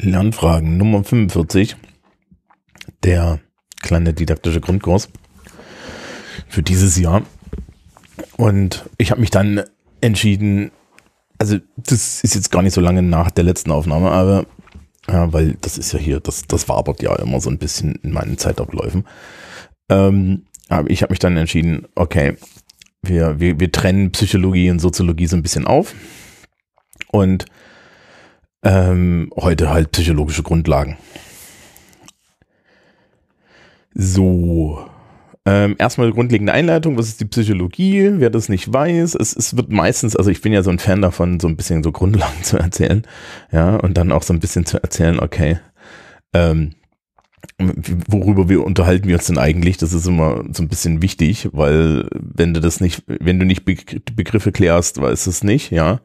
Lernfragen Nummer 45, der kleine didaktische Grundkurs für dieses Jahr. Und ich habe mich dann entschieden, also das ist jetzt gar nicht so lange nach der letzten Aufnahme, aber ja, weil das ist ja hier, das, das wabert ja immer so ein bisschen in meinen Zeitabläufen. Ähm, aber ich habe mich dann entschieden, okay, wir, wir, wir trennen Psychologie und Soziologie so ein bisschen auf. Und ähm, heute halt psychologische Grundlagen. So. Ähm, erstmal grundlegende Einleitung, was ist die Psychologie? Wer das nicht weiß, es, es wird meistens, also ich bin ja so ein Fan davon, so ein bisschen so Grundlagen zu erzählen, ja, und dann auch so ein bisschen zu erzählen, okay, ähm, worüber wir unterhalten wir uns denn eigentlich? Das ist immer so ein bisschen wichtig, weil wenn du das nicht, wenn du nicht Begriffe klärst, weißt du es nicht, ja.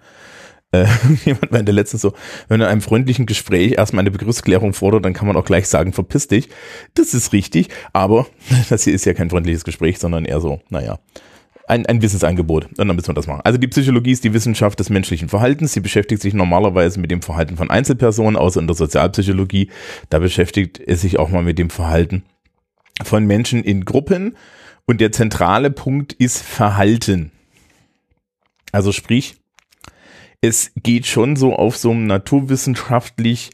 Äh, jemand meinte letztens so, wenn in einem freundlichen Gespräch erstmal eine Begriffsklärung fordert, dann kann man auch gleich sagen, verpiss dich. Das ist richtig, aber das hier ist ja kein freundliches Gespräch, sondern eher so, naja, ein, ein Wissensangebot. Und dann müssen wir das machen. Also die Psychologie ist die Wissenschaft des menschlichen Verhaltens. Sie beschäftigt sich normalerweise mit dem Verhalten von Einzelpersonen, außer in der Sozialpsychologie. Da beschäftigt es sich auch mal mit dem Verhalten von Menschen in Gruppen. Und der zentrale Punkt ist Verhalten. Also sprich, es geht schon so auf so einem naturwissenschaftlich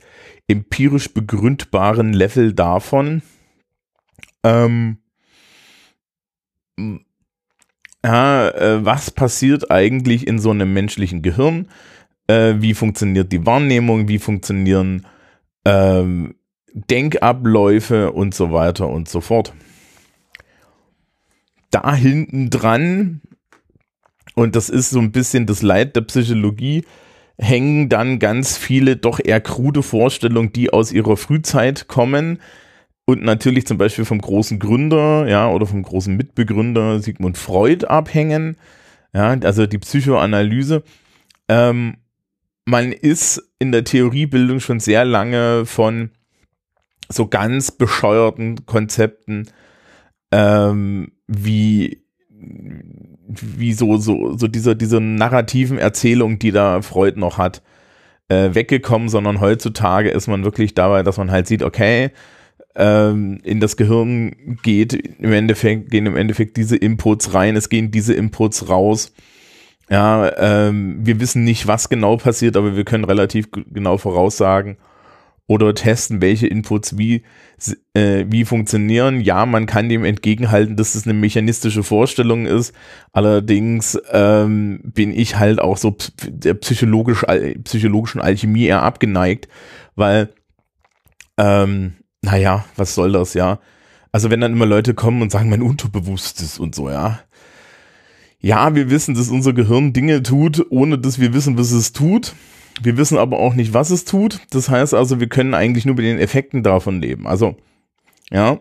empirisch begründbaren Level davon, ähm, ja, äh, was passiert eigentlich in so einem menschlichen Gehirn? Äh, wie funktioniert die Wahrnehmung? Wie funktionieren ähm, Denkabläufe und so weiter und so fort? Da hinten dran und das ist so ein bisschen das Leid der Psychologie, hängen dann ganz viele doch eher krude Vorstellungen, die aus ihrer Frühzeit kommen. Und natürlich zum Beispiel vom großen Gründer, ja, oder vom großen Mitbegründer Sigmund Freud abhängen, ja, also die Psychoanalyse. Ähm, man ist in der Theoriebildung schon sehr lange von so ganz bescheuerten Konzepten ähm, wie wie so, so, so dieser, diese narrativen Erzählung, die da Freud noch hat, äh, weggekommen, sondern heutzutage ist man wirklich dabei, dass man halt sieht, okay, ähm, in das Gehirn geht im Endeffekt, gehen im Endeffekt diese Inputs rein, es gehen diese Inputs raus. Ja, ähm, wir wissen nicht, was genau passiert, aber wir können relativ genau voraussagen, oder testen, welche Inputs wie, äh, wie funktionieren. Ja, man kann dem entgegenhalten, dass es eine mechanistische Vorstellung ist. Allerdings ähm, bin ich halt auch so der psychologisch, psychologischen Alchemie eher abgeneigt, weil, ähm, naja, was soll das, ja? Also wenn dann immer Leute kommen und sagen, mein Unterbewusstes und so, ja. Ja, wir wissen, dass unser Gehirn Dinge tut, ohne dass wir wissen, was es tut. Wir wissen aber auch nicht, was es tut. Das heißt also, wir können eigentlich nur mit den Effekten davon leben. Also, ja,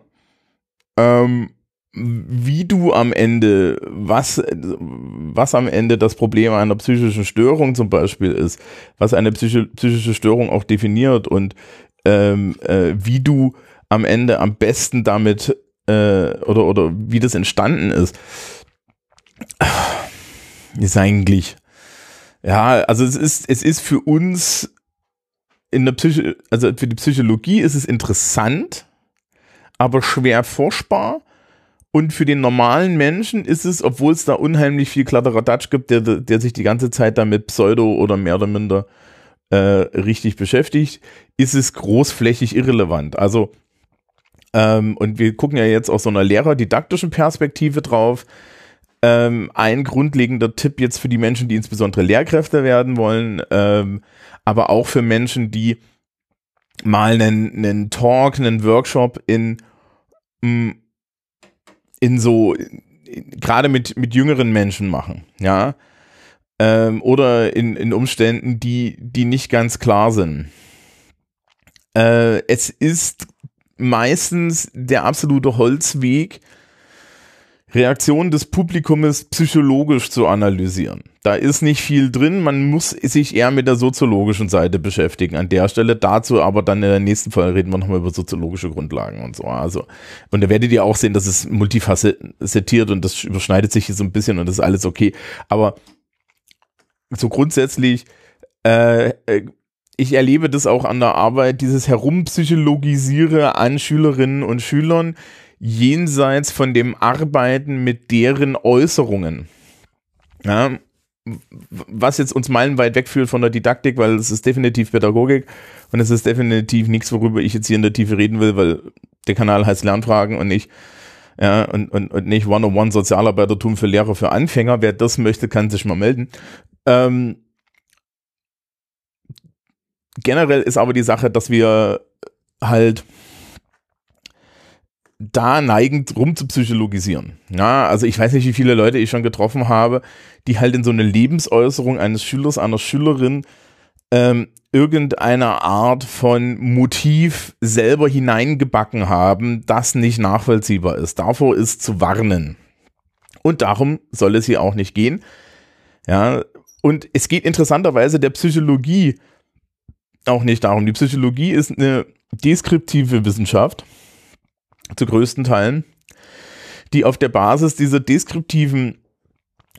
ähm, wie du am Ende, was, was am Ende das Problem einer psychischen Störung zum Beispiel ist, was eine psychi psychische Störung auch definiert und ähm, äh, wie du am Ende am besten damit äh, oder, oder wie das entstanden ist, ist eigentlich ja, also es ist, es ist für uns in der Psycho, also für die Psychologie ist es interessant, aber schwer forschbar. Und für den normalen Menschen ist es, obwohl es da unheimlich viel Kladderadatsch gibt, der, der sich die ganze Zeit damit pseudo oder mehr oder minder äh, richtig beschäftigt, ist es großflächig irrelevant. Also, ähm, und wir gucken ja jetzt aus so einer lehrerdidaktischen Perspektive drauf. Ähm, ein grundlegender Tipp jetzt für die Menschen, die insbesondere Lehrkräfte werden wollen, ähm, aber auch für Menschen, die mal einen, einen Talk, einen Workshop in, mm, in so, gerade mit, mit jüngeren Menschen machen, ja, ähm, oder in, in Umständen, die, die nicht ganz klar sind. Äh, es ist meistens der absolute Holzweg, Reaktion des Publikums psychologisch zu analysieren. Da ist nicht viel drin, man muss sich eher mit der soziologischen Seite beschäftigen an der Stelle. Dazu aber dann in der nächsten Folge reden wir nochmal über soziologische Grundlagen und so. Also, und da werdet ihr auch sehen, dass es multifacettiert und das überschneidet sich so ein bisschen und das ist alles okay. Aber so grundsätzlich äh, äh ich erlebe das auch an der Arbeit, dieses Herumpsychologisiere an Schülerinnen und Schülern jenseits von dem Arbeiten mit deren Äußerungen. Ja, was jetzt uns meilenweit wegführt von der Didaktik, weil es ist definitiv Pädagogik und es ist definitiv nichts, worüber ich jetzt hier in der Tiefe reden will, weil der Kanal heißt Lernfragen und nicht ja, und, und, und nicht One-on-One Sozialarbeitertum für Lehrer für Anfänger. Wer das möchte, kann sich mal melden. Ähm, generell ist aber die Sache, dass wir halt da neigend rum zu psychologisieren. Ja, also ich weiß nicht, wie viele Leute ich schon getroffen habe, die halt in so eine Lebensäußerung eines Schülers, einer Schülerin ähm, irgendeine Art von Motiv selber hineingebacken haben, das nicht nachvollziehbar ist. Davor ist zu warnen. Und darum soll es hier auch nicht gehen. Ja, und es geht interessanterweise der Psychologie auch nicht darum. Die Psychologie ist eine deskriptive Wissenschaft, zu größten Teilen, die auf der Basis dieser deskriptiven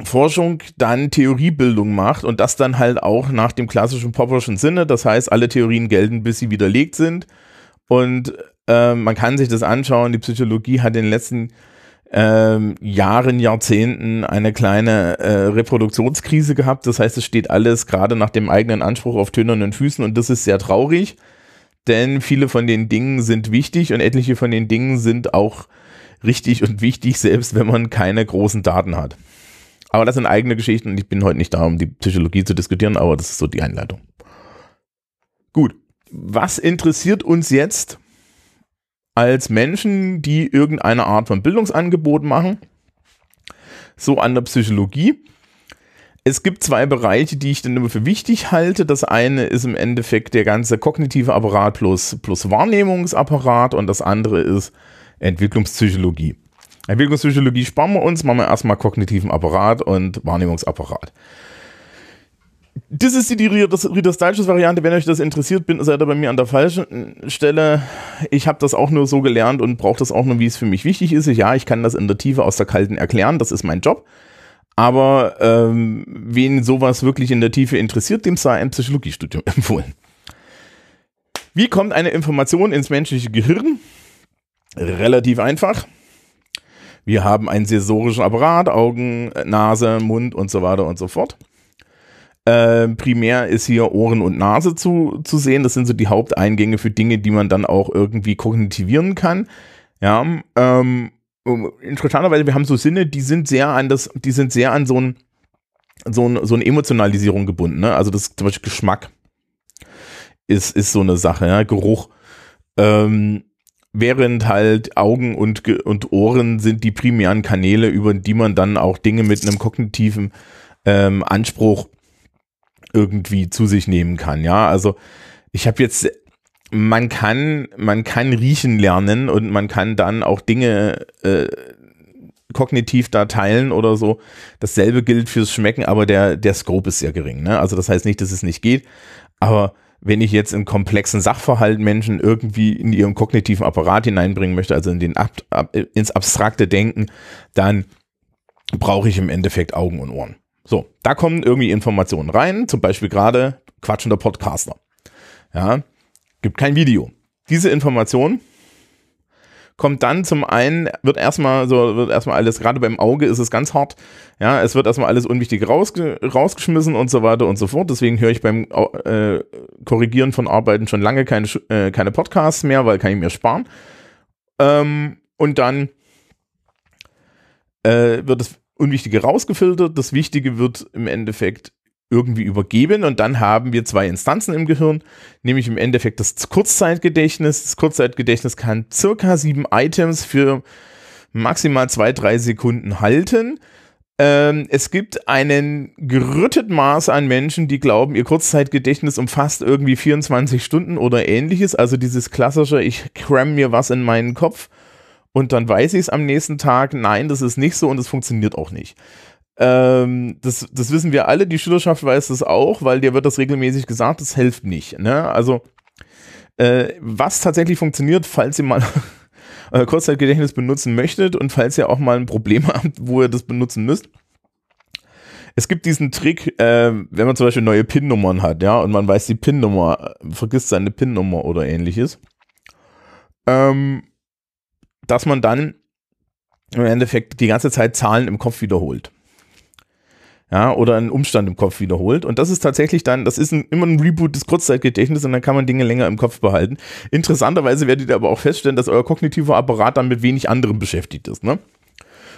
Forschung dann Theoriebildung macht und das dann halt auch nach dem klassischen Popperschen Sinne. Das heißt, alle Theorien gelten, bis sie widerlegt sind. Und äh, man kann sich das anschauen. Die Psychologie hat in den letzten ähm, Jahren, Jahrzehnten eine kleine äh, Reproduktionskrise gehabt. Das heißt, es steht alles gerade nach dem eigenen Anspruch auf tönernen Füßen und das ist sehr traurig, denn viele von den Dingen sind wichtig und etliche von den Dingen sind auch richtig und wichtig, selbst wenn man keine großen Daten hat. Aber das sind eigene Geschichten und ich bin heute nicht da, um die Psychologie zu diskutieren, aber das ist so die Einleitung. Gut, was interessiert uns jetzt als Menschen, die irgendeine Art von Bildungsangebot machen, so an der Psychologie. Es gibt zwei Bereiche, die ich dann immer für wichtig halte. Das eine ist im Endeffekt der ganze kognitive Apparat plus, plus Wahrnehmungsapparat und das andere ist Entwicklungspsychologie. Entwicklungspsychologie sparen wir uns, machen wir erstmal kognitiven Apparat und Wahrnehmungsapparat. Das ist die Reader's Digest Variante. Wenn euch das interessiert, seid ihr bei mir an der falschen Stelle. Ich habe das auch nur so gelernt und brauche das auch nur, wie es für mich wichtig ist. Ja, ich kann das in der Tiefe aus der Kalten erklären. Das ist mein Job. Aber ähm, wen sowas wirklich in der Tiefe interessiert, dem sei ein Psychologiestudium empfohlen. Wie kommt eine Information ins menschliche Gehirn? Relativ einfach. Wir haben einen sensorischen Apparat, Augen, Nase, Mund und so weiter und so fort. Äh, primär ist hier Ohren und Nase zu, zu sehen. Das sind so die Haupteingänge für Dinge, die man dann auch irgendwie kognitivieren kann. Ja, ähm, interessanterweise, wir haben so Sinne, die sind sehr an das, die sind sehr an so ein, so, ein, so eine Emotionalisierung gebunden. Ne? Also das zum Beispiel Geschmack ist, ist so eine Sache, ja? Geruch. Ähm, während halt Augen und, und Ohren sind die primären Kanäle, über die man dann auch Dinge mit einem kognitiven ähm, Anspruch irgendwie zu sich nehmen kann. Ja, also ich habe jetzt, man kann, man kann riechen lernen und man kann dann auch Dinge äh, kognitiv da teilen oder so. Dasselbe gilt fürs Schmecken, aber der, der Scope ist sehr gering. Ne? Also das heißt nicht, dass es nicht geht, aber wenn ich jetzt in komplexen Sachverhalt Menschen irgendwie in ihren kognitiven Apparat hineinbringen möchte, also in den Ab, ab, ins abstrakte Denken, dann brauche ich im Endeffekt Augen und Ohren. So, da kommen irgendwie Informationen rein, zum Beispiel gerade quatschender Podcaster. Ja, gibt kein Video. Diese Information kommt dann zum einen, wird erstmal so, wird erstmal alles, gerade beim Auge ist es ganz hart, ja, es wird erstmal alles Unwichtige rausge rausgeschmissen und so weiter und so fort. Deswegen höre ich beim äh, Korrigieren von Arbeiten schon lange keine, äh, keine Podcasts mehr, weil kann ich mir sparen. Ähm, und dann äh, wird es Unwichtige rausgefiltert, das Wichtige wird im Endeffekt irgendwie übergeben und dann haben wir zwei Instanzen im Gehirn, nämlich im Endeffekt das Kurzzeitgedächtnis. Das Kurzzeitgedächtnis kann circa sieben Items für maximal zwei, drei Sekunden halten. Ähm, es gibt einen gerüttet Maß an Menschen, die glauben, ihr Kurzzeitgedächtnis umfasst irgendwie 24 Stunden oder ähnliches. Also dieses klassische, ich cram mir was in meinen Kopf und dann weiß ich es am nächsten Tag, nein, das ist nicht so und es funktioniert auch nicht. Ähm, das, das wissen wir alle, die Schülerschaft weiß das auch, weil dir wird das regelmäßig gesagt, das hilft nicht. Ne? Also, äh, was tatsächlich funktioniert, falls ihr mal euer Kurzzeitgedächtnis benutzen möchtet und falls ihr auch mal ein Problem habt, wo ihr das benutzen müsst, Es gibt diesen Trick, äh, wenn man zum Beispiel neue PIN-Nummern hat, ja, und man weiß die PIN-Nummer, vergisst seine PIN-Nummer oder ähnliches, ähm, dass man dann im Endeffekt die ganze Zeit Zahlen im Kopf wiederholt. Ja, oder einen Umstand im Kopf wiederholt. Und das ist tatsächlich dann, das ist ein, immer ein Reboot des Kurzzeitgedächtnisses und dann kann man Dinge länger im Kopf behalten. Interessanterweise werdet ihr aber auch feststellen, dass euer kognitiver Apparat dann mit wenig anderem beschäftigt ist. Ne?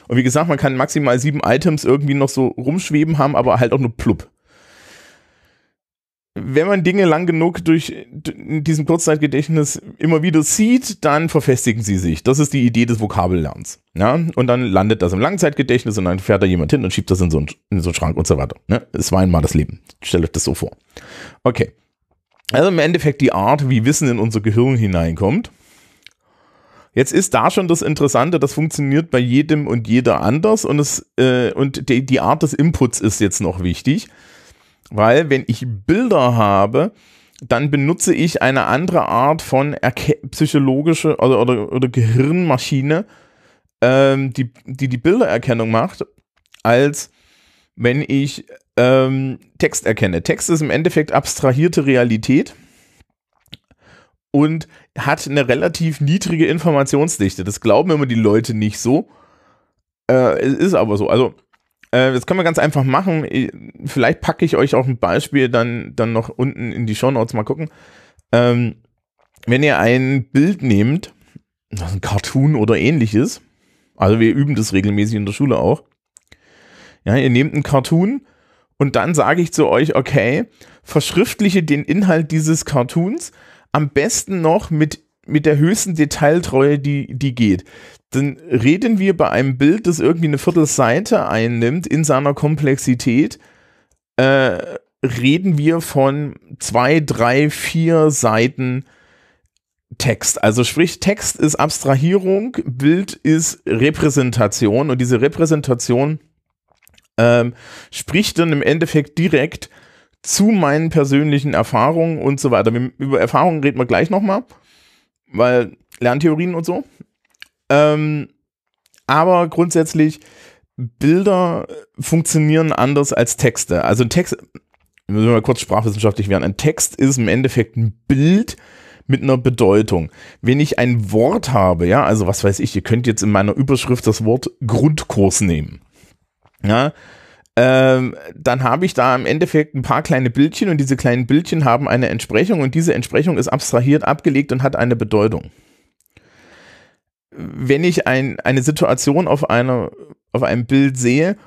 Und wie gesagt, man kann maximal sieben Items irgendwie noch so rumschweben haben, aber halt auch nur plupp wenn man Dinge lang genug durch diesem Kurzzeitgedächtnis immer wieder sieht, dann verfestigen sie sich. Das ist die Idee des Vokabellernens. Ja? Und dann landet das im Langzeitgedächtnis und dann fährt da jemand hin und schiebt das in so einen, in so einen Schrank und so weiter. Ne? Es war einmal das Leben. Stellt euch das so vor. Okay. Also im Endeffekt die Art, wie Wissen in unser Gehirn hineinkommt. Jetzt ist da schon das Interessante, das funktioniert bei jedem und jeder anders und, es, äh, und die, die Art des Inputs ist jetzt noch wichtig. Weil wenn ich Bilder habe, dann benutze ich eine andere Art von Erke psychologische oder, oder, oder Gehirnmaschine, ähm, die, die die Bildererkennung macht, als wenn ich ähm, Text erkenne. Text ist im Endeffekt abstrahierte Realität und hat eine relativ niedrige Informationsdichte. Das glauben immer die Leute nicht so. Äh, es ist aber so. Also äh, das können wir ganz einfach machen. Vielleicht packe ich euch auch ein Beispiel dann, dann noch unten in die Show Notes mal gucken. Ähm, wenn ihr ein Bild nehmt, ein Cartoon oder ähnliches, also wir üben das regelmäßig in der Schule auch. Ja, ihr nehmt einen Cartoon und dann sage ich zu euch, okay, verschriftliche den Inhalt dieses Cartoons am besten noch mit mit der höchsten Detailtreue, die, die geht dann reden wir bei einem Bild, das irgendwie eine Viertelseite einnimmt in seiner Komplexität, äh, reden wir von zwei, drei, vier Seiten Text. Also sprich, Text ist Abstrahierung, Bild ist Repräsentation und diese Repräsentation ähm, spricht dann im Endeffekt direkt zu meinen persönlichen Erfahrungen und so weiter. Über Erfahrungen reden wir gleich nochmal, weil Lerntheorien und so. Ähm, aber grundsätzlich, Bilder funktionieren anders als Texte. Also ein Text, müssen wir mal kurz sprachwissenschaftlich werden. Ein Text ist im Endeffekt ein Bild mit einer Bedeutung. Wenn ich ein Wort habe, ja, also was weiß ich, ihr könnt jetzt in meiner Überschrift das Wort Grundkurs nehmen. Ja, ähm, dann habe ich da im Endeffekt ein paar kleine Bildchen und diese kleinen Bildchen haben eine Entsprechung und diese Entsprechung ist abstrahiert abgelegt und hat eine Bedeutung wenn ich ein, eine Situation auf, einer, auf einem Bild sehe,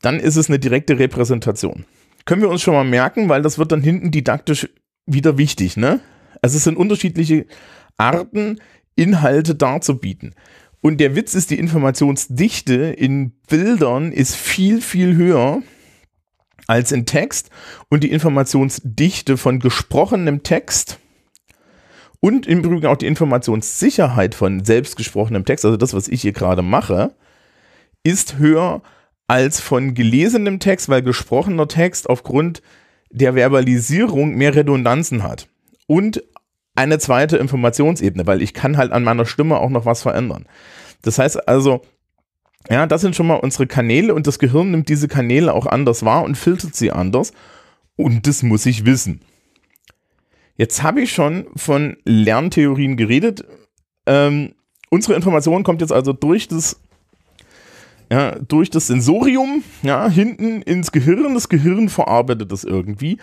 dann ist es eine direkte Repräsentation. Können wir uns schon mal merken, weil das wird dann hinten didaktisch wieder wichtig. Ne? Also es sind unterschiedliche Arten, Inhalte darzubieten. Und der Witz ist, die Informationsdichte in Bildern ist viel, viel höher als in Text. Und die Informationsdichte von gesprochenem Text und im Übrigen auch die Informationssicherheit von selbstgesprochenem Text, also das, was ich hier gerade mache, ist höher als von gelesenem Text, weil gesprochener Text aufgrund der Verbalisierung mehr Redundanzen hat. Und eine zweite Informationsebene, weil ich kann halt an meiner Stimme auch noch was verändern. Das heißt also, ja, das sind schon mal unsere Kanäle und das Gehirn nimmt diese Kanäle auch anders wahr und filtert sie anders. Und das muss ich wissen. Jetzt habe ich schon von Lerntheorien geredet. Ähm, unsere Information kommt jetzt also durch das, ja, durch das Sensorium, ja, hinten ins Gehirn. Das Gehirn verarbeitet das irgendwie.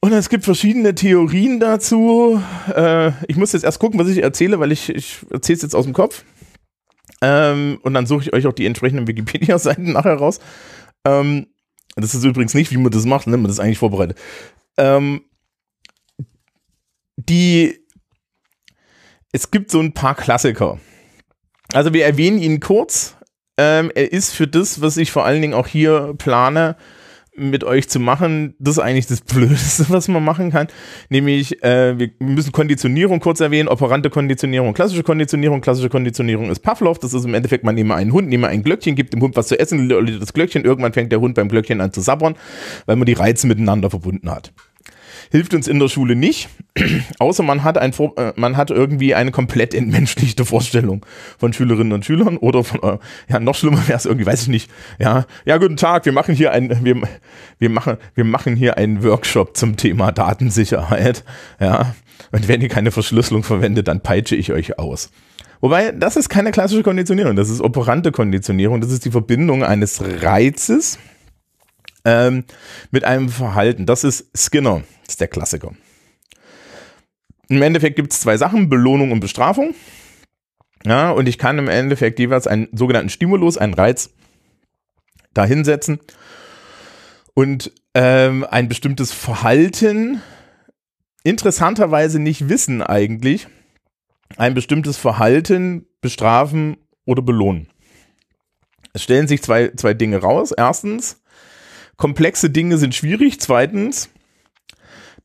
Und es gibt verschiedene Theorien dazu. Äh, ich muss jetzt erst gucken, was ich erzähle, weil ich, ich erzähle es jetzt aus dem Kopf. Ähm, und dann suche ich euch auch die entsprechenden Wikipedia-Seiten nachher raus. Ähm, das ist übrigens nicht, wie man das macht, ne? man das eigentlich vorbereitet. Ähm, die, es gibt so ein paar Klassiker. Also wir erwähnen ihn kurz. Ähm, er ist für das, was ich vor allen Dingen auch hier plane, mit euch zu machen, das ist eigentlich das Blödeste, was man machen kann. Nämlich, äh, wir müssen Konditionierung kurz erwähnen, operante Konditionierung, klassische Konditionierung. Klassische Konditionierung ist Pavlov, das ist im Endeffekt, man nehme einen Hund, nehme ein Glöckchen, gibt dem Hund was zu essen, das Glöckchen, irgendwann fängt der Hund beim Glöckchen an zu sabbern, weil man die Reize miteinander verbunden hat. Hilft uns in der Schule nicht, außer man hat, ein, äh, man hat irgendwie eine komplett entmenschlichte Vorstellung von Schülerinnen und Schülern oder von, äh, ja, noch schlimmer wäre es irgendwie, weiß ich nicht, ja, ja, guten Tag, wir machen hier ein, wir, wir machen, wir machen hier einen Workshop zum Thema Datensicherheit, ja, und wenn ihr keine Verschlüsselung verwendet, dann peitsche ich euch aus. Wobei, das ist keine klassische Konditionierung, das ist operante Konditionierung, das ist die Verbindung eines Reizes ähm, mit einem Verhalten. Das ist Skinner, das ist der Klassiker. Im Endeffekt gibt es zwei Sachen, Belohnung und Bestrafung. Ja, und ich kann im Endeffekt jeweils einen sogenannten Stimulus, einen Reiz, da hinsetzen und ähm, ein bestimmtes Verhalten interessanterweise nicht wissen eigentlich, ein bestimmtes Verhalten bestrafen oder belohnen. Es stellen sich zwei, zwei Dinge raus. Erstens, komplexe Dinge sind schwierig. Zweitens,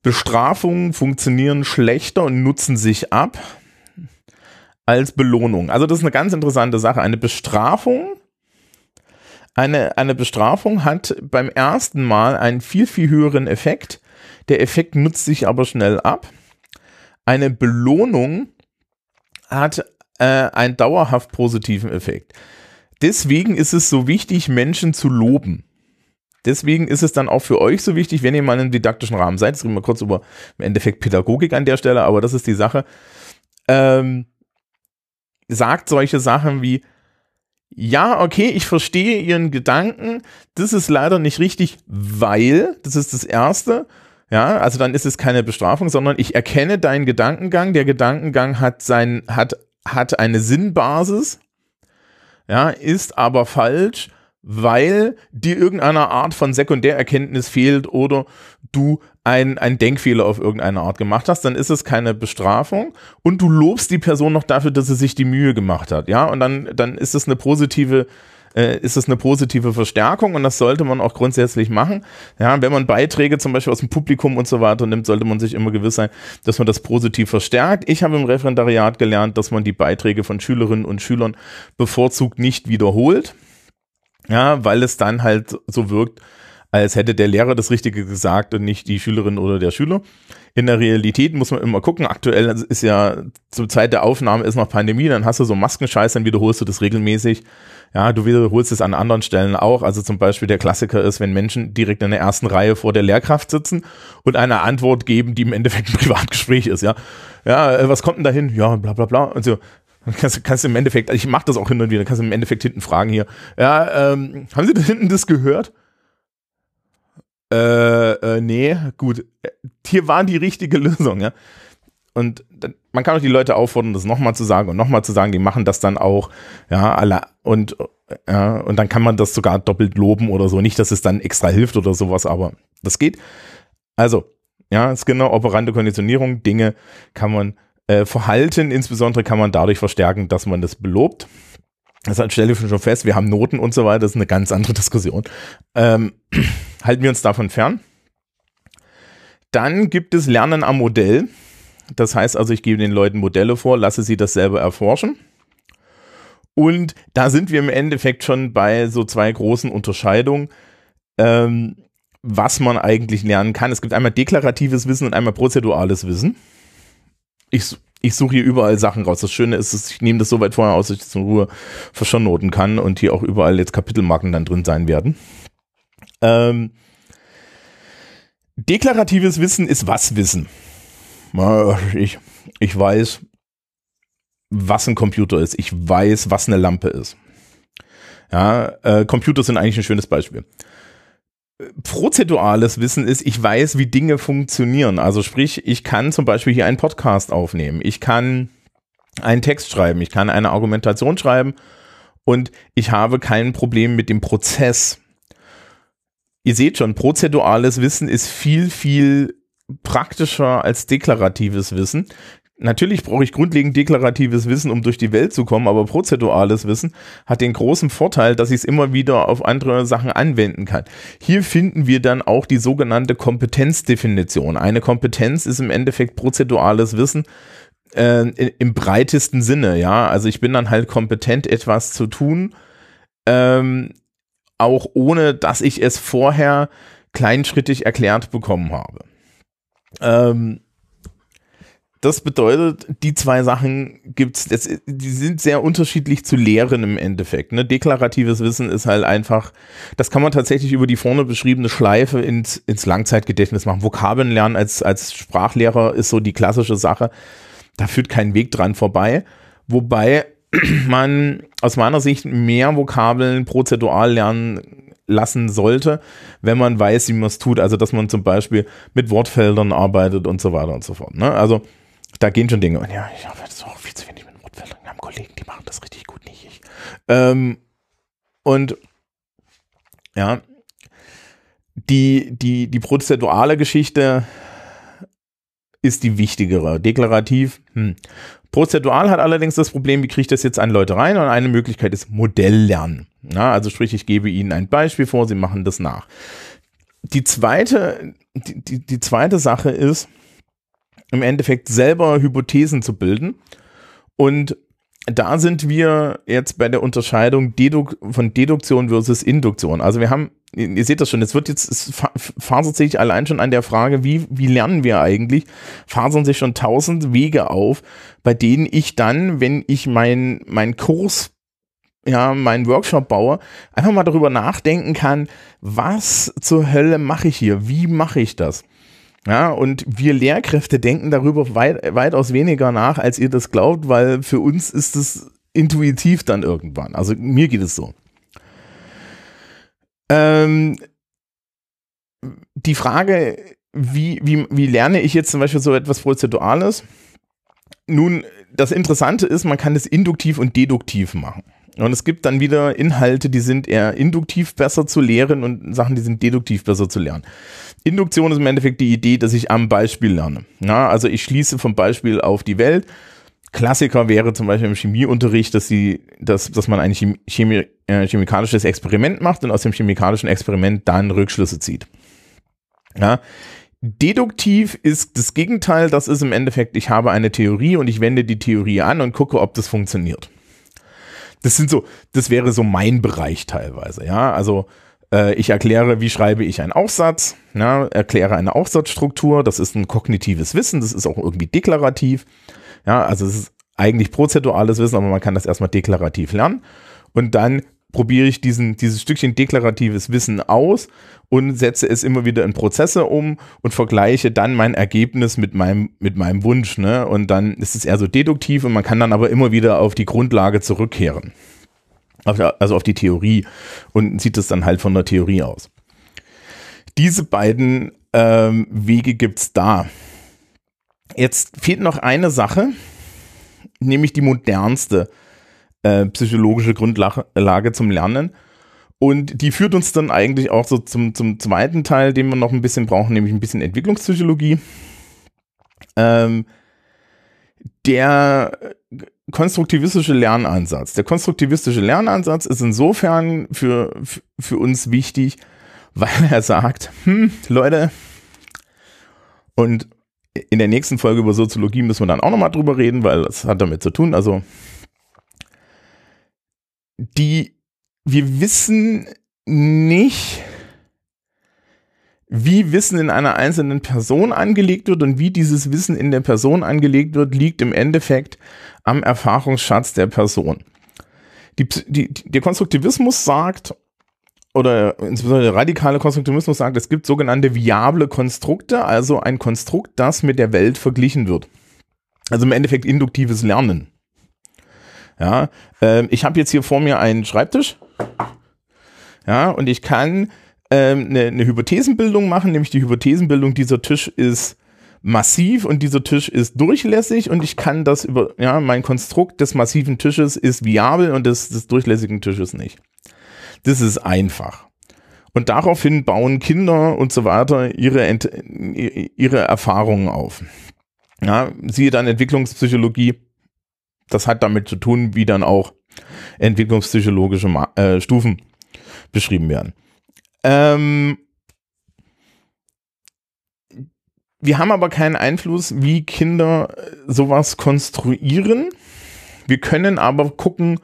Bestrafungen funktionieren schlechter und nutzen sich ab als Belohnung. Also das ist eine ganz interessante Sache. Eine Bestrafung, eine, eine Bestrafung hat beim ersten Mal einen viel, viel höheren Effekt. Der Effekt nutzt sich aber schnell ab. Eine Belohnung hat äh, einen dauerhaft positiven Effekt. Deswegen ist es so wichtig, Menschen zu loben. Deswegen ist es dann auch für euch so wichtig, wenn ihr mal in einem didaktischen Rahmen seid, jetzt reden wir kurz über im Endeffekt Pädagogik an der Stelle, aber das ist die Sache, ähm, sagt solche Sachen wie, ja, okay, ich verstehe Ihren Gedanken, das ist leider nicht richtig, weil, das ist das Erste, ja, also dann ist es keine Bestrafung, sondern ich erkenne deinen Gedankengang. Der Gedankengang hat sein, hat, hat eine Sinnbasis, ja, ist aber falsch, weil dir irgendeine Art von Sekundärerkenntnis fehlt oder du ein, ein Denkfehler auf irgendeine Art gemacht hast, dann ist es keine Bestrafung und du lobst die Person noch dafür, dass sie sich die Mühe gemacht hat, ja, und dann, dann ist es eine positive äh, ist es eine positive Verstärkung und das sollte man auch grundsätzlich machen. Ja, wenn man Beiträge zum Beispiel aus dem Publikum und so weiter nimmt, sollte man sich immer gewiss sein, dass man das positiv verstärkt. Ich habe im Referendariat gelernt, dass man die Beiträge von Schülerinnen und Schülern bevorzugt nicht wiederholt. Ja, weil es dann halt so wirkt, als hätte der Lehrer das Richtige gesagt und nicht die Schülerin oder der Schüler. In der Realität muss man immer gucken. Aktuell ist ja zur Zeit der Aufnahme ist noch Pandemie, dann hast du so Maskenscheiß, dann wiederholst du das regelmäßig. Ja, du wiederholst es an anderen Stellen auch. Also zum Beispiel der Klassiker ist, wenn Menschen direkt in der ersten Reihe vor der Lehrkraft sitzen und eine Antwort geben, die im Endeffekt ein Privatgespräch ist, ja. Ja, äh, was kommt denn da hin? Ja, bla bla bla. Und so. Dann kannst, kannst du im Endeffekt, ich mache das auch hin und wieder, kannst du im Endeffekt hinten fragen hier. Ja, ähm, haben Sie da hinten das gehört? Äh, äh, nee, gut. Hier war die richtige Lösung, ja. Und man kann auch die Leute auffordern, das nochmal zu sagen und nochmal zu sagen, die machen das dann auch, ja, alle und ja, und dann kann man das sogar doppelt loben oder so. Nicht, dass es dann extra hilft oder sowas, aber das geht. Also, ja, ist genau operante Konditionierung, Dinge kann man äh, Verhalten insbesondere kann man dadurch verstärken, dass man das belobt. Das stelle ich schon fest, wir haben Noten und so weiter, das ist eine ganz andere Diskussion. Ähm, halten wir uns davon fern. Dann gibt es Lernen am Modell. Das heißt also, ich gebe den Leuten Modelle vor, lasse sie das selber erforschen. Und da sind wir im Endeffekt schon bei so zwei großen Unterscheidungen, ähm, was man eigentlich lernen kann. Es gibt einmal deklaratives Wissen und einmal prozedurales Wissen. Ich, ich suche hier überall Sachen raus. Das Schöne ist, ich nehme das so weit vorher aus, dass ich das in Ruhe verschonoten kann und hier auch überall jetzt Kapitelmarken dann drin sein werden. Ähm, deklaratives Wissen ist was Wissen. Ich, ich weiß, was ein Computer ist. Ich weiß, was eine Lampe ist. Ja, äh, Computer sind eigentlich ein schönes Beispiel. Prozedurales Wissen ist, ich weiß, wie Dinge funktionieren. Also sprich, ich kann zum Beispiel hier einen Podcast aufnehmen. Ich kann einen Text schreiben. Ich kann eine Argumentation schreiben und ich habe kein Problem mit dem Prozess. Ihr seht schon, prozedurales Wissen ist viel, viel praktischer als deklaratives Wissen. Natürlich brauche ich grundlegend deklaratives Wissen, um durch die Welt zu kommen, aber prozedurales Wissen hat den großen Vorteil, dass ich es immer wieder auf andere Sachen anwenden kann. Hier finden wir dann auch die sogenannte Kompetenzdefinition. Eine Kompetenz ist im Endeffekt prozedurales Wissen äh, im breitesten Sinne, ja. Also ich bin dann halt kompetent, etwas zu tun, ähm, auch ohne, dass ich es vorher kleinschrittig erklärt bekommen habe. Ähm, das bedeutet, die zwei Sachen gibt's, das, die sind sehr unterschiedlich zu lehren im Endeffekt. Ne? Deklaratives Wissen ist halt einfach, das kann man tatsächlich über die vorne beschriebene Schleife ins, ins Langzeitgedächtnis machen. Vokabeln lernen als, als Sprachlehrer ist so die klassische Sache. Da führt kein Weg dran vorbei. Wobei man aus meiner Sicht mehr Vokabeln prozedural lernen lassen sollte, wenn man weiß, wie man es tut. Also, dass man zum Beispiel mit Wortfeldern arbeitet und so weiter und so fort. Ne? Also, da gehen schon Dinge. Und ja, ich habe jetzt auch viel zu wenig mit Wortfeldern. Wir haben Kollegen, die machen das richtig gut, nicht ich. Ähm, und ja, die, die, die prozedurale Geschichte ist die wichtigere. Deklarativ, hm. Prozedural hat allerdings das Problem, wie kriege ich das jetzt an Leute rein? Und eine Möglichkeit ist Modelllernen. Ja, also sprich, ich gebe ihnen ein Beispiel vor, sie machen das nach. Die zweite, die, die, die zweite Sache ist, im Endeffekt selber Hypothesen zu bilden. Und da sind wir jetzt bei der Unterscheidung Deduk von Deduktion versus Induktion. Also wir haben, ihr seht das schon, es wird jetzt, es fasert sich allein schon an der Frage, wie, wie lernen wir eigentlich, fasern sich schon tausend Wege auf, bei denen ich dann, wenn ich mein, mein Kurs ja, meinen Workshop baue, einfach mal darüber nachdenken kann, was zur Hölle mache ich hier? Wie mache ich das? Ja, und wir Lehrkräfte denken darüber weit, weitaus weniger nach, als ihr das glaubt, weil für uns ist es intuitiv dann irgendwann. Also mir geht es so. Ähm, die Frage, wie, wie, wie lerne ich jetzt zum Beispiel so etwas Prozedurales? Nun, das Interessante ist, man kann es induktiv und deduktiv machen. Und es gibt dann wieder Inhalte, die sind eher induktiv besser zu lehren und Sachen, die sind deduktiv besser zu lernen. Induktion ist im Endeffekt die Idee, dass ich am Beispiel lerne. Ja, also ich schließe vom Beispiel auf die Welt. Klassiker wäre zum Beispiel im Chemieunterricht, dass, sie, dass, dass man ein Chemie, äh, chemikalisches Experiment macht und aus dem chemikalischen Experiment dann Rückschlüsse zieht. Ja, Deduktiv ist das Gegenteil, das ist im Endeffekt, ich habe eine Theorie und ich wende die Theorie an und gucke, ob das funktioniert. Das sind so, das wäre so mein Bereich teilweise, ja. Also äh, ich erkläre, wie schreibe ich einen Aufsatz, ja, erkläre eine Aufsatzstruktur, das ist ein kognitives Wissen, das ist auch irgendwie deklarativ. Ja, also es ist eigentlich prozedurales Wissen, aber man kann das erstmal deklarativ lernen. Und dann probiere ich diesen, dieses Stückchen deklaratives Wissen aus und setze es immer wieder in Prozesse um und vergleiche dann mein Ergebnis mit meinem, mit meinem Wunsch. Ne? Und dann ist es eher so deduktiv und man kann dann aber immer wieder auf die Grundlage zurückkehren. Also auf die Theorie und sieht es dann halt von der Theorie aus. Diese beiden ähm, Wege gibt es da. Jetzt fehlt noch eine Sache, nämlich die modernste äh, psychologische Grundlage zum Lernen. Und die führt uns dann eigentlich auch so zum, zum zweiten Teil, den wir noch ein bisschen brauchen, nämlich ein bisschen Entwicklungspsychologie. Ähm, der konstruktivistische Lernansatz. Der konstruktivistische Lernansatz ist insofern für, für uns wichtig, weil er sagt, hm, Leute, und in der nächsten Folge über Soziologie müssen wir dann auch nochmal drüber reden, weil das hat damit zu tun. Also die, wir wissen nicht, wie Wissen in einer einzelnen Person angelegt wird und wie dieses Wissen in der Person angelegt wird, liegt im Endeffekt am Erfahrungsschatz der Person. Die, die, der Konstruktivismus sagt, oder insbesondere der radikale Konstruktivismus sagt, es gibt sogenannte viable Konstrukte, also ein Konstrukt, das mit der Welt verglichen wird. Also im Endeffekt induktives Lernen. Ja, ähm, ich habe jetzt hier vor mir einen Schreibtisch. Ja, und ich kann ähm, eine, eine Hypothesenbildung machen, nämlich die Hypothesenbildung, dieser Tisch ist massiv und dieser Tisch ist durchlässig und ich kann das über, ja, mein Konstrukt des massiven Tisches ist viabel und des, des durchlässigen Tisches nicht. Das ist einfach. Und daraufhin bauen Kinder und so weiter ihre, ihre Erfahrungen auf. Ja, siehe dann Entwicklungspsychologie, das hat damit zu tun, wie dann auch entwicklungspsychologische äh, Stufen beschrieben werden. Ähm, wir haben aber keinen Einfluss, wie Kinder äh, sowas konstruieren. Wir können aber gucken,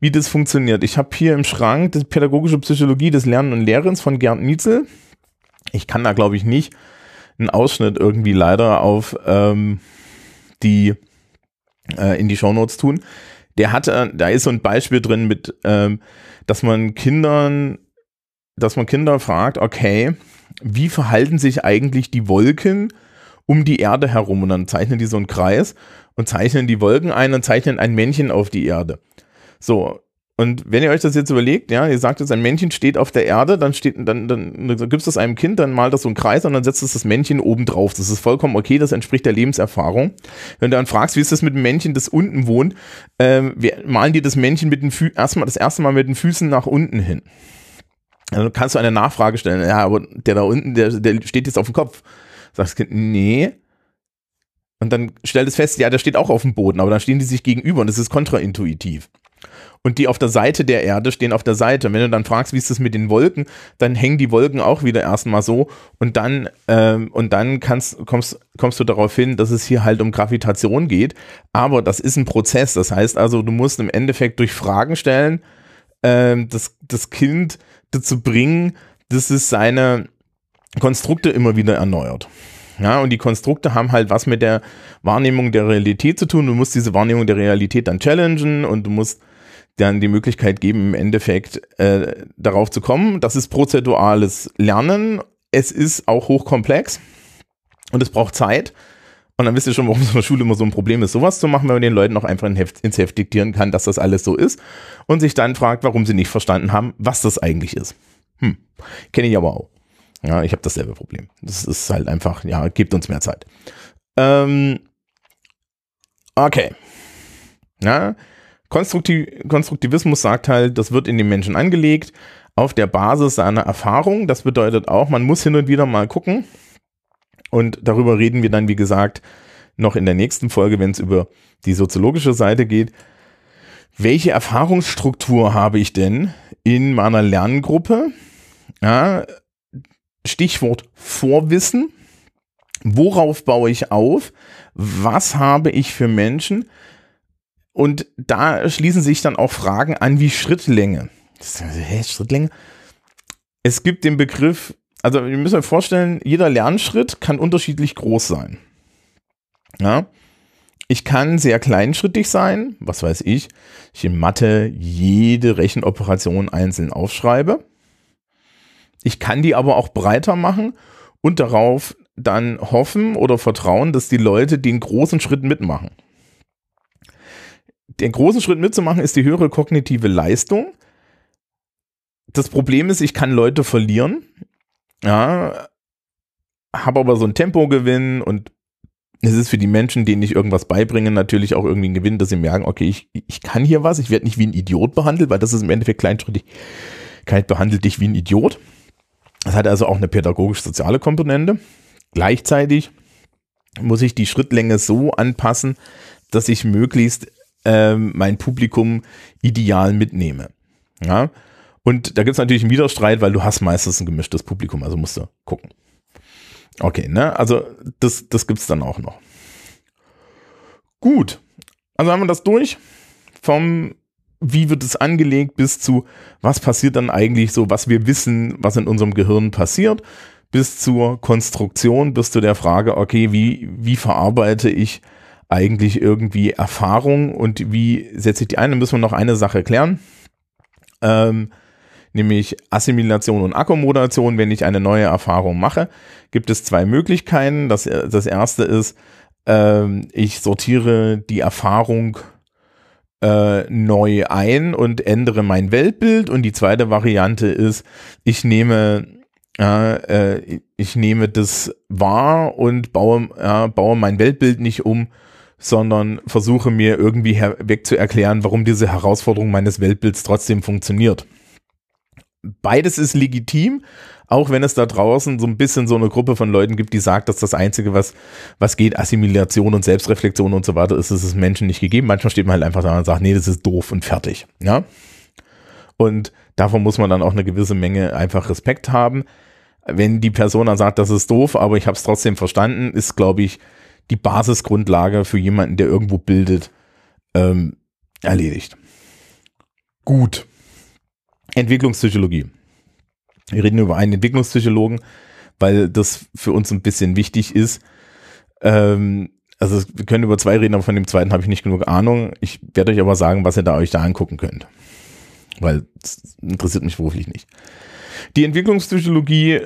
wie das funktioniert. Ich habe hier im Schrank die pädagogische Psychologie des Lernen und Lehrens von Gerd Nietzel. Ich kann da, glaube ich, nicht einen Ausschnitt irgendwie leider auf ähm, die äh, in die Shownotes tun. Der hatte, da ist so ein Beispiel drin mit, ähm, dass man Kindern, dass man Kinder fragt, okay, wie verhalten sich eigentlich die Wolken um die Erde herum? Und dann zeichnen die so einen Kreis und zeichnen die Wolken ein und zeichnen ein Männchen auf die Erde. So, und wenn ihr euch das jetzt überlegt, ja, ihr sagt jetzt, ein Männchen steht auf der Erde, dann steht, dann, dann, dann gibst du es einem Kind, dann malt das so einen Kreis und dann setzt es das Männchen oben drauf. Das ist vollkommen okay, das entspricht der Lebenserfahrung. Wenn du dann fragst, wie ist das mit dem Männchen, das unten wohnt, ähm, wir malen die das Männchen mit den Fü erstmal das erste Mal mit den Füßen nach unten hin. Dann kannst du eine Nachfrage stellen, ja, aber der da unten, der, der steht jetzt auf dem Kopf. Sagst das Kind, nee. Und dann stellt es fest, ja, der steht auch auf dem Boden, aber dann stehen die sich gegenüber und das ist kontraintuitiv und die auf der Seite der Erde stehen auf der Seite. wenn du dann fragst, wie ist das mit den Wolken, dann hängen die Wolken auch wieder erstmal so und dann, ähm, und dann kannst, kommst, kommst du darauf hin, dass es hier halt um Gravitation geht. Aber das ist ein Prozess. Das heißt also, du musst im Endeffekt durch Fragen stellen, ähm, das, das Kind dazu bringen, dass es seine Konstrukte immer wieder erneuert. Ja, und die Konstrukte haben halt was mit der Wahrnehmung der Realität zu tun. Du musst diese Wahrnehmung der Realität dann challengen und du musst dann die Möglichkeit geben, im Endeffekt äh, darauf zu kommen. Das ist prozedurales Lernen. Es ist auch hochkomplex und es braucht Zeit. Und dann wisst ihr schon, warum es in der Schule immer so ein Problem ist, sowas zu machen, wenn man den Leuten auch einfach ins Heft diktieren kann, dass das alles so ist und sich dann fragt, warum sie nicht verstanden haben, was das eigentlich ist. Hm, kenne ich aber auch. Ja, ich habe dasselbe Problem. Das ist halt einfach, ja, gibt uns mehr Zeit. Ähm, okay. Ja, Konstruktiv Konstruktivismus sagt halt, das wird in den Menschen angelegt auf der Basis seiner Erfahrung. Das bedeutet auch, man muss hin und wieder mal gucken. Und darüber reden wir dann, wie gesagt, noch in der nächsten Folge, wenn es über die soziologische Seite geht. Welche Erfahrungsstruktur habe ich denn in meiner Lerngruppe? Ja, Stichwort Vorwissen. Worauf baue ich auf? Was habe ich für Menschen? Und da schließen sich dann auch Fragen an wie Schrittlänge. Hä, Schrittlänge? Es gibt den Begriff, also wir müssen uns vorstellen, jeder Lernschritt kann unterschiedlich groß sein. Ja. Ich kann sehr kleinschrittig sein, was weiß ich, ich in Mathe jede Rechenoperation einzeln aufschreibe. Ich kann die aber auch breiter machen und darauf dann hoffen oder vertrauen, dass die Leute den großen Schritt mitmachen den großen Schritt mitzumachen ist die höhere kognitive Leistung. Das Problem ist, ich kann Leute verlieren. Ja, habe aber so ein Tempogewinn und es ist für die Menschen, denen ich irgendwas beibringe, natürlich auch irgendwie ein Gewinn, dass sie merken, okay, ich, ich kann hier was, ich werde nicht wie ein Idiot behandelt, weil das ist im Endeffekt Kleinschrittigkeit behandelt dich wie ein Idiot. Das hat also auch eine pädagogisch-soziale Komponente. Gleichzeitig muss ich die Schrittlänge so anpassen, dass ich möglichst ähm, mein Publikum ideal mitnehme. Ja. Und da gibt es natürlich einen Widerstreit, weil du hast meistens ein gemischtes Publikum, also musst du gucken. Okay, ne? Also das, das gibt es dann auch noch. Gut. Also haben wir das durch. Vom wie wird es angelegt bis zu was passiert dann eigentlich so, was wir wissen, was in unserem Gehirn passiert, bis zur Konstruktion, bis zu der Frage, okay, wie, wie verarbeite ich eigentlich irgendwie Erfahrung und wie setze ich die ein? Dann müssen wir noch eine Sache klären. Ähm, nämlich Assimilation und Akkommodation. Wenn ich eine neue Erfahrung mache, gibt es zwei Möglichkeiten. Das, das erste ist, ähm, ich sortiere die Erfahrung äh, neu ein und ändere mein Weltbild. Und die zweite Variante ist, ich nehme äh, ich nehme das wahr und baue, äh, baue mein Weltbild nicht um, sondern versuche mir irgendwie wegzuerklären, warum diese Herausforderung meines Weltbilds trotzdem funktioniert. Beides ist legitim, auch wenn es da draußen so ein bisschen so eine Gruppe von Leuten gibt, die sagt, dass das Einzige, was, was geht, Assimilation und Selbstreflexion und so weiter ist, ist es Menschen nicht gegeben. Manchmal steht man halt einfach da und sagt, nee, das ist doof und fertig. Ja. Und davon muss man dann auch eine gewisse Menge einfach Respekt haben. Wenn die Person dann sagt, das ist doof, aber ich habe es trotzdem verstanden, ist, glaube ich, die Basisgrundlage für jemanden, der irgendwo bildet, ähm, erledigt. Gut. Entwicklungspsychologie. Wir reden über einen Entwicklungspsychologen, weil das für uns ein bisschen wichtig ist. Ähm, also wir können über zwei reden, aber von dem zweiten habe ich nicht genug Ahnung. Ich werde euch aber sagen, was ihr da euch da angucken könnt. Weil das interessiert mich beruflich nicht. Die Entwicklungspsychologie,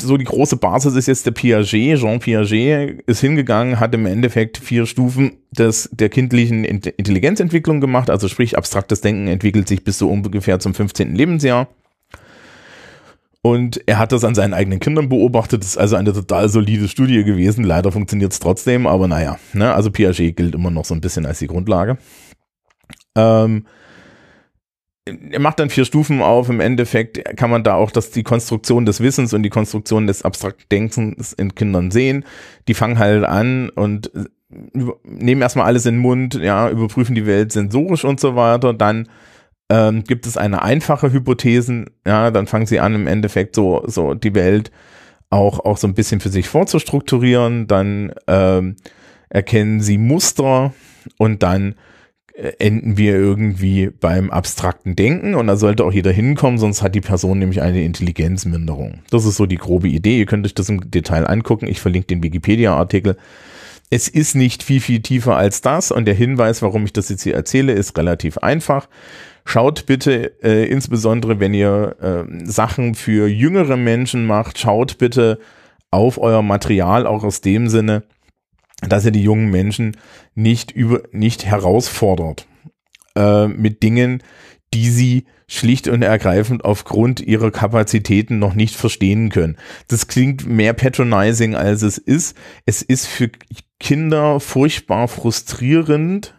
so die große Basis ist jetzt der Piaget. Jean Piaget ist hingegangen, hat im Endeffekt vier Stufen des, der kindlichen Intelligenzentwicklung gemacht. Also sprich, abstraktes Denken entwickelt sich bis so ungefähr zum 15. Lebensjahr. Und er hat das an seinen eigenen Kindern beobachtet. Das ist also eine total solide Studie gewesen. Leider funktioniert es trotzdem, aber naja. Ne? Also Piaget gilt immer noch so ein bisschen als die Grundlage. Ähm, er macht dann vier Stufen auf. Im Endeffekt kann man da auch das, die Konstruktion des Wissens und die Konstruktion des abstrakten Denkens in Kindern sehen. Die fangen halt an und nehmen erstmal alles in den Mund, ja, überprüfen die Welt sensorisch und so weiter. Dann ähm, gibt es eine einfache Hypothesen, ja, dann fangen sie an, im Endeffekt so, so die Welt auch, auch so ein bisschen für sich vorzustrukturieren, dann ähm, erkennen sie Muster und dann äh, enden wir irgendwie beim abstrakten Denken und da sollte auch jeder hinkommen, sonst hat die Person nämlich eine Intelligenzminderung. Das ist so die grobe Idee. Ihr könnt euch das im Detail angucken. Ich verlinke den Wikipedia-Artikel. Es ist nicht viel, viel tiefer als das und der Hinweis, warum ich das jetzt hier erzähle, ist relativ einfach. Schaut bitte, äh, insbesondere wenn ihr äh, Sachen für jüngere Menschen macht, schaut bitte auf euer Material auch aus dem Sinne, dass ihr die jungen Menschen nicht über nicht herausfordert äh, mit Dingen, die sie schlicht und ergreifend aufgrund ihrer Kapazitäten noch nicht verstehen können. Das klingt mehr patronizing als es ist. Es ist für Kinder furchtbar frustrierend,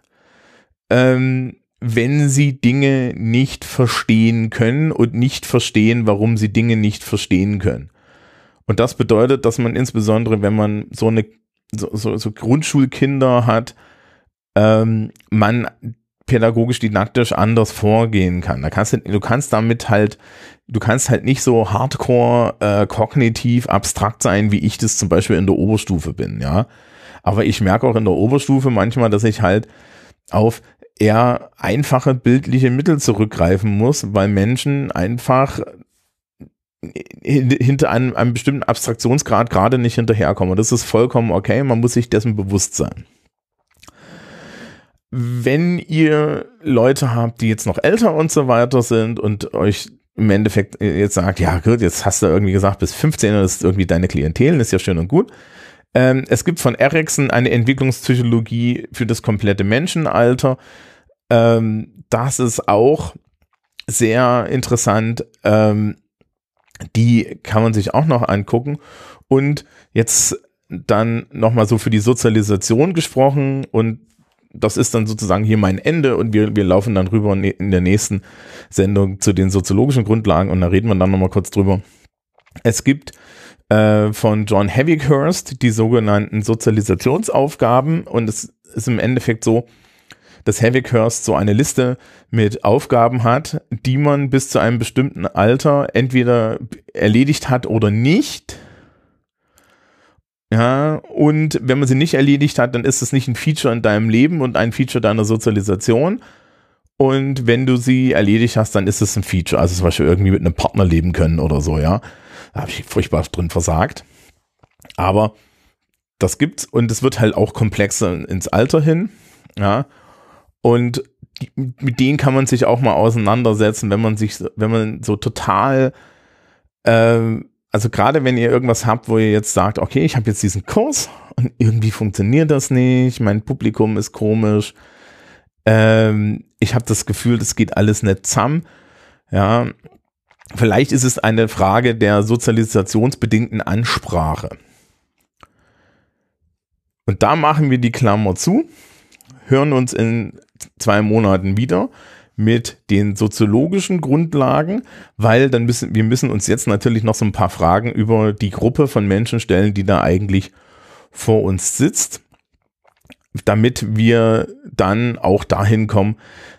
ähm, wenn sie Dinge nicht verstehen können und nicht verstehen, warum sie Dinge nicht verstehen können. Und das bedeutet, dass man insbesondere, wenn man so eine so, so, so Grundschulkinder hat, ähm, man pädagogisch didaktisch anders vorgehen kann. Da kannst du, du kannst damit halt, du kannst halt nicht so hardcore äh, kognitiv abstrakt sein, wie ich das zum Beispiel in der Oberstufe bin, ja. Aber ich merke auch in der Oberstufe manchmal, dass ich halt auf eher einfache bildliche Mittel zurückgreifen muss, weil Menschen einfach hinter einem, einem bestimmten Abstraktionsgrad gerade nicht hinterherkommen. das ist vollkommen okay, man muss sich dessen bewusst sein. Wenn ihr Leute habt, die jetzt noch älter und so weiter sind und euch im Endeffekt jetzt sagt, ja gut, jetzt hast du irgendwie gesagt, bis 15 ist irgendwie deine Klientel, ist ja schön und gut. Ähm, es gibt von Ericsson eine Entwicklungspsychologie für das komplette Menschenalter. Ähm, das ist auch sehr interessant. Ähm, die kann man sich auch noch angucken. Und jetzt dann nochmal so für die Sozialisation gesprochen und das ist dann sozusagen hier mein Ende und wir, wir laufen dann rüber in der nächsten Sendung zu den soziologischen Grundlagen und da reden wir dann nochmal kurz drüber. Es gibt äh, von John Havighurst die sogenannten Sozialisationsaufgaben und es ist im Endeffekt so, dass Havighurst so eine Liste mit Aufgaben hat, die man bis zu einem bestimmten Alter entweder erledigt hat oder nicht. Ja, und wenn man sie nicht erledigt hat, dann ist es nicht ein Feature in deinem Leben und ein Feature deiner Sozialisation. Und wenn du sie erledigt hast, dann ist es ein Feature. Also zum Beispiel irgendwie mit einem Partner leben können oder so, ja. Da habe ich furchtbar drin versagt. Aber das gibt's und es wird halt auch komplexer ins Alter hin. Ja. Und die, mit denen kann man sich auch mal auseinandersetzen, wenn man sich, wenn man so total, äh, also gerade wenn ihr irgendwas habt, wo ihr jetzt sagt, okay, ich habe jetzt diesen Kurs und irgendwie funktioniert das nicht, mein Publikum ist komisch, ähm, ich habe das Gefühl, das geht alles nicht zusammen, ja, Vielleicht ist es eine Frage der sozialisationsbedingten Ansprache. Und da machen wir die Klammer zu, hören uns in zwei Monaten wieder mit den soziologischen Grundlagen, weil dann müssen wir müssen uns jetzt natürlich noch so ein paar Fragen über die Gruppe von Menschen stellen, die da eigentlich vor uns sitzt, damit wir dann auch dahin kommen,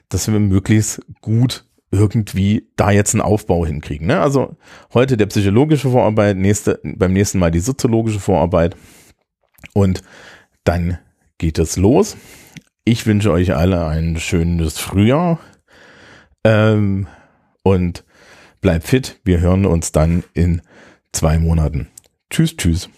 dass wir möglichst gut irgendwie da jetzt einen Aufbau hinkriegen. Ne? Also heute der psychologische Vorarbeit, nächste, beim nächsten Mal die soziologische Vorarbeit und dann geht es los. Ich wünsche euch alle ein schönes Frühjahr ähm, und bleibt fit. Wir hören uns dann in zwei Monaten. Tschüss, tschüss.